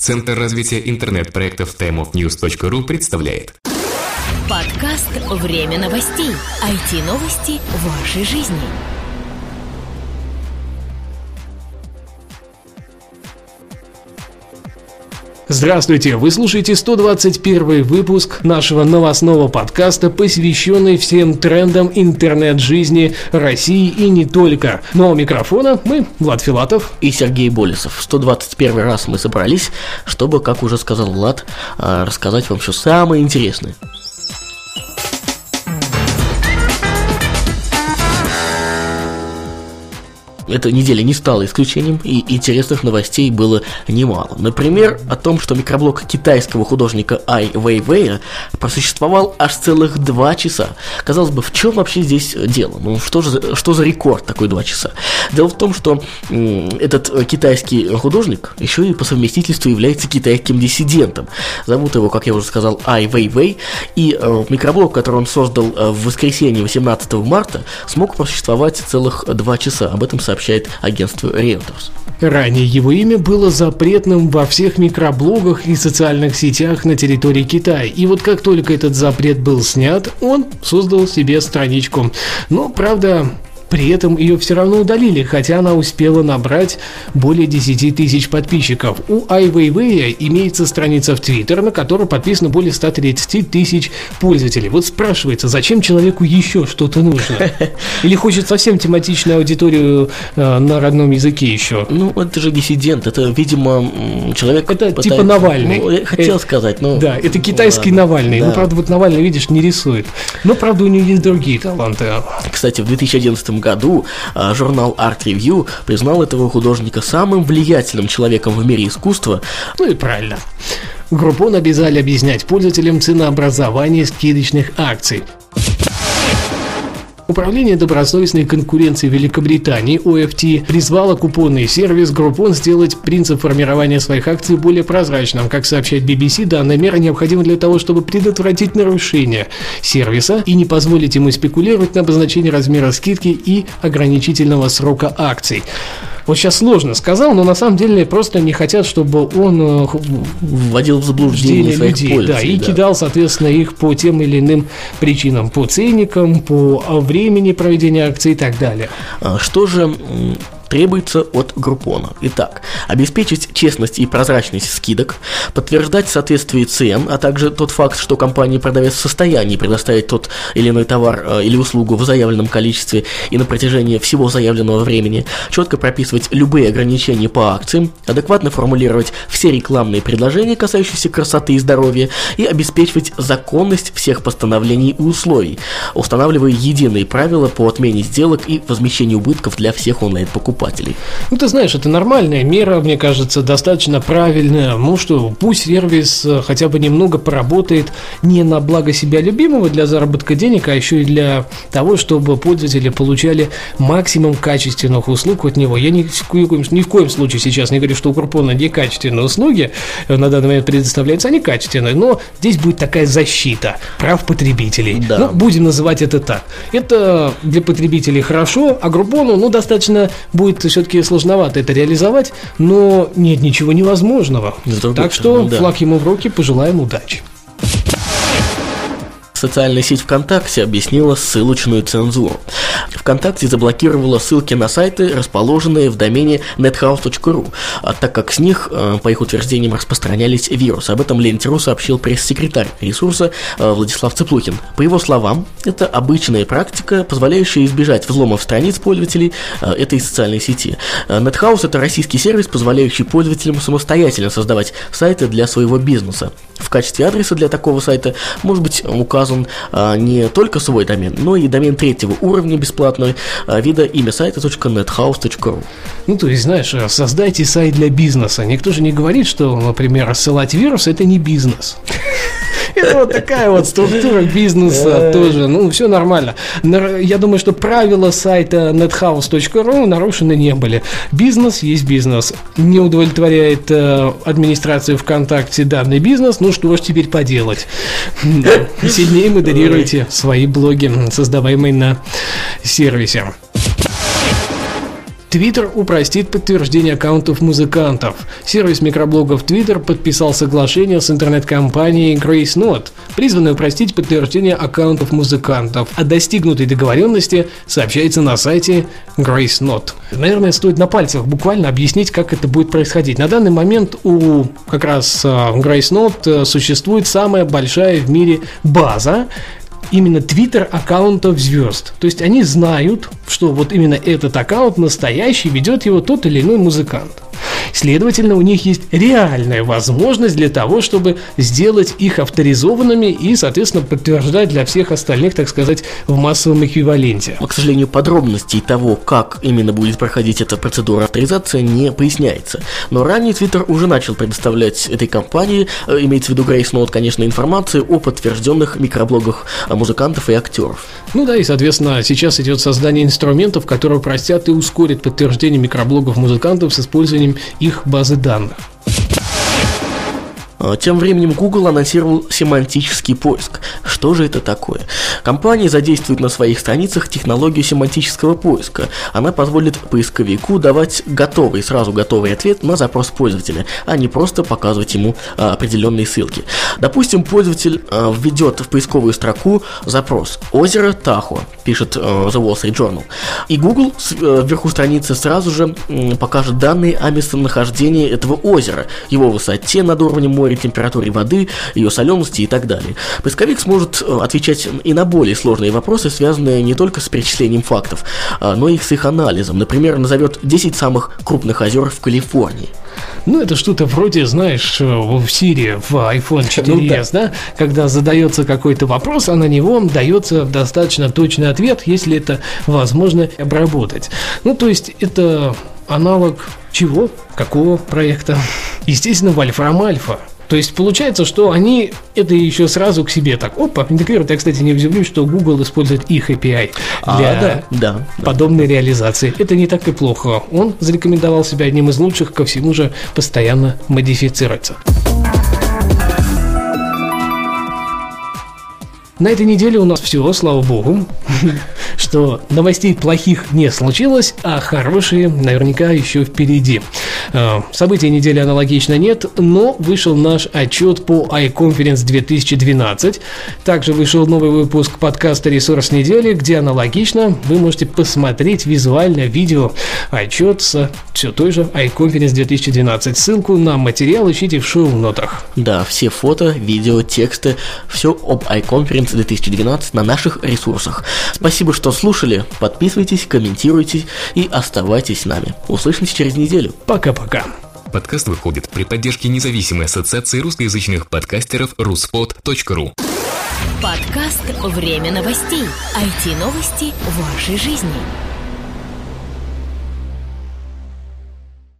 Центр развития интернет-проектов timeofnews.ru представляет Подкаст «Время новостей». IT-новости вашей жизни. Здравствуйте! Вы слушаете 121 выпуск нашего новостного подкаста, посвященный всем трендам интернет-жизни России и не только. Но у микрофона мы, Влад Филатов и Сергей Болесов. В 121 раз мы собрались, чтобы, как уже сказал Влад, а, рассказать вам все самое интересное. Эта неделя не стала исключением, и интересных новостей было немало. Например, о том, что микроблог китайского художника Ай Вэйвэя просуществовал аж целых два часа. Казалось бы, в чем вообще здесь дело? Ну, что же что за рекорд такой два часа? Дело в том, что этот китайский художник еще и по совместительству является китайским диссидентом. Зовут его, как я уже сказал, Ай Вэйвэй, и э, микроблог, который он создал э, в воскресенье 18 марта, смог просуществовать целых два часа. Об этом сообщает сообщает агентство Reuters. Ранее его имя было запретным во всех микроблогах и социальных сетях на территории Китая. И вот как только этот запрет был снят, он создал себе страничку. Но, правда, при этом ее все равно удалили, хотя она успела набрать более 10 тысяч подписчиков. У Ай Weiwei имеется страница в Твиттер, на которой подписано более 130 тысяч пользователей. Вот спрашивается, зачем человеку еще что-то нужно? Или хочет совсем тематичную аудиторию э, на родном языке еще? Ну, это же диссидент, это, видимо, человек... Это пытается... типа Навальный. Ну, я хотел это, сказать, но... Да, это китайский ладно, Навальный. Ну, да. Ну, правда, вот Навальный, видишь, не рисует. Но, правда, у него есть другие таланты. Кстати, в 2011 году а, журнал Art Review признал этого художника самым влиятельным человеком в мире искусства. Ну и правильно. Группон обязали объяснять пользователям ценообразование скидочных акций. Управление добросовестной конкуренции Великобритании OFT призвало купонный сервис Groupon сделать принцип формирования своих акций более прозрачным. Как сообщает BBC, данная мера необходима для того, чтобы предотвратить нарушение сервиса и не позволить ему спекулировать на обозначении размера скидки и ограничительного срока акций. Вот сейчас сложно сказал, но на самом деле просто не хотят, чтобы он э, вводил в заблуждение своих людей, да, и да. кидал, соответственно, их по тем или иным причинам, по ценникам, по времени проведения акций и так далее. А что же требуется от Группона. Итак, обеспечить честность и прозрачность скидок, подтверждать соответствие цен, а также тот факт, что компания-продавец в состоянии предоставить тот или иной товар э, или услугу в заявленном количестве и на протяжении всего заявленного времени, четко прописывать любые ограничения по акциям, адекватно формулировать все рекламные предложения, касающиеся красоты и здоровья, и обеспечивать законность всех постановлений и условий, устанавливая единые правила по отмене сделок и возмещению убытков для всех онлайн-покупателей покупателей. Ну, ты знаешь, это нормальная мера, мне кажется, достаточно правильная. Ну что, пусть сервис э, хотя бы немного поработает не на благо себя любимого для заработка денег, а еще и для того, чтобы пользователи получали максимум качественных услуг от него. Я ни в коем, ни в коем случае сейчас не говорю, что у Крупона некачественные услуги э, на данный момент предоставляются, они качественные, но здесь будет такая защита прав потребителей. Да. Ну, будем называть это так. Это для потребителей хорошо, а Группону, ну, достаточно будет будет все-таки сложновато это реализовать, но нет ничего невозможного. Так что да. флаг ему в руки, пожелаем удачи. Социальная сеть ВКонтакте объяснила ссылочную цензуру. ВКонтакте заблокировала ссылки на сайты, расположенные в домене nethouse.ru, а так как с них, э, по их утверждениям, распространялись вирусы. Об этом Ленте.ру сообщил пресс-секретарь ресурса э, Владислав Цыплухин. По его словам, это обычная практика, позволяющая избежать взломов страниц пользователей э, этой социальной сети. NetHouse – это российский сервис, позволяющий пользователям самостоятельно создавать сайты для своего бизнеса. В качестве адреса для такого сайта может быть указан а, не только свой домен, но и домен третьего уровня бесплатного а, вида имя сайта .nethouse.ru. Ну, то есть, знаешь, создайте сайт для бизнеса. Никто же не говорит, что, например, рассылать вирус – это не бизнес. Это вот такая вот структура бизнеса тоже. Ну, все нормально. Я думаю, что правила сайта nethouse.ru нарушены не были. Бизнес есть бизнес. Не удовлетворяет э, администрацию ВКонтакте данный бизнес. Ну, что ж теперь поделать? Сильнее модерируйте свои блоги, создаваемые на сервисе. Твиттер упростит подтверждение аккаунтов музыкантов. Сервис микроблогов Twitter подписал соглашение с интернет-компанией GraceNote, призванное упростить подтверждение аккаунтов музыкантов. О достигнутой договоренности сообщается на сайте GraceNote. Наверное, стоит на пальцах буквально объяснить, как это будет происходить. На данный момент у как раз а, GraceNote существует самая большая в мире база именно твиттер аккаунтов звезд. То есть они знают, что вот именно этот аккаунт настоящий ведет его тот или иной музыкант. Следовательно, у них есть реальная возможность для того, чтобы сделать их авторизованными и, соответственно, подтверждать для всех остальных, так сказать, в массовом эквиваленте. Но, к сожалению, подробностей того, как именно будет проходить эта процедура авторизации, не поясняется. Но ранее Twitter уже начал предоставлять этой компании, э, имеется в виду Grace Note, конечно, информацию о подтвержденных микроблогах музыкантов и актеров. Ну да, и, соответственно, сейчас идет создание инструментов, которые простят и ускорят подтверждение микроблогов музыкантов с использованием их базы данных. А, тем временем Google анонсировал семантический поиск. Что же это такое? Компания задействует на своих страницах технологию семантического поиска. Она позволит поисковику давать готовый, сразу готовый ответ на запрос пользователя, а не просто показывать ему а, определенные ссылки. Допустим, пользователь а, введет в поисковую строку запрос «Озеро Тахо», пишет а, The Wall Street Journal. И Google с, а, вверху страницы сразу же м, покажет данные о местонахождении этого озера, его высоте над уровнем моря, температуре воды, ее солености и так далее. Поисковик сможет э, отвечать и на более сложные вопросы, связанные не только с перечислением фактов, а, но и с их анализом. Например, назовет 10 самых крупных озер в Калифорнии. Ну, это что-то вроде, знаешь, э, в Сирии, в iPhone 4s, ну, да. да, когда задается какой-то вопрос, а на него дается достаточно точный ответ, если это возможно обработать. Ну, то есть это аналог чего? Какого проекта? Естественно, Вольфрам Альфа. То есть получается, что они это еще сразу к себе так, опа, интегрируют. Я, кстати, не удивлюсь, что Google использует их API для а, да, подобной да. реализации. Это не так и плохо. Он зарекомендовал себя одним из лучших, ко всему же постоянно модифицируется. На этой неделе у нас все, слава богу, что новостей плохих не случилось, а хорошие наверняка еще впереди. А, событий недели аналогично нет, но вышел наш отчет по iConference 2012. Также вышел новый выпуск подкаста «Ресурс недели», где аналогично вы можете посмотреть визуальное видео отчет с все той же iConference 2012. Ссылку на материал ищите в шоу-нотах. Да, все фото, видео, тексты, все об iConference 2012 на наших ресурсах. Спасибо, что слушали. Подписывайтесь, комментируйте и оставайтесь с нами. Услышимся через неделю. Пока-пока. Подкаст выходит при поддержке независимой ассоциации русскоязычных подкастеров ruspod.ru Подкаст «Время новостей». IT-новости вашей жизни.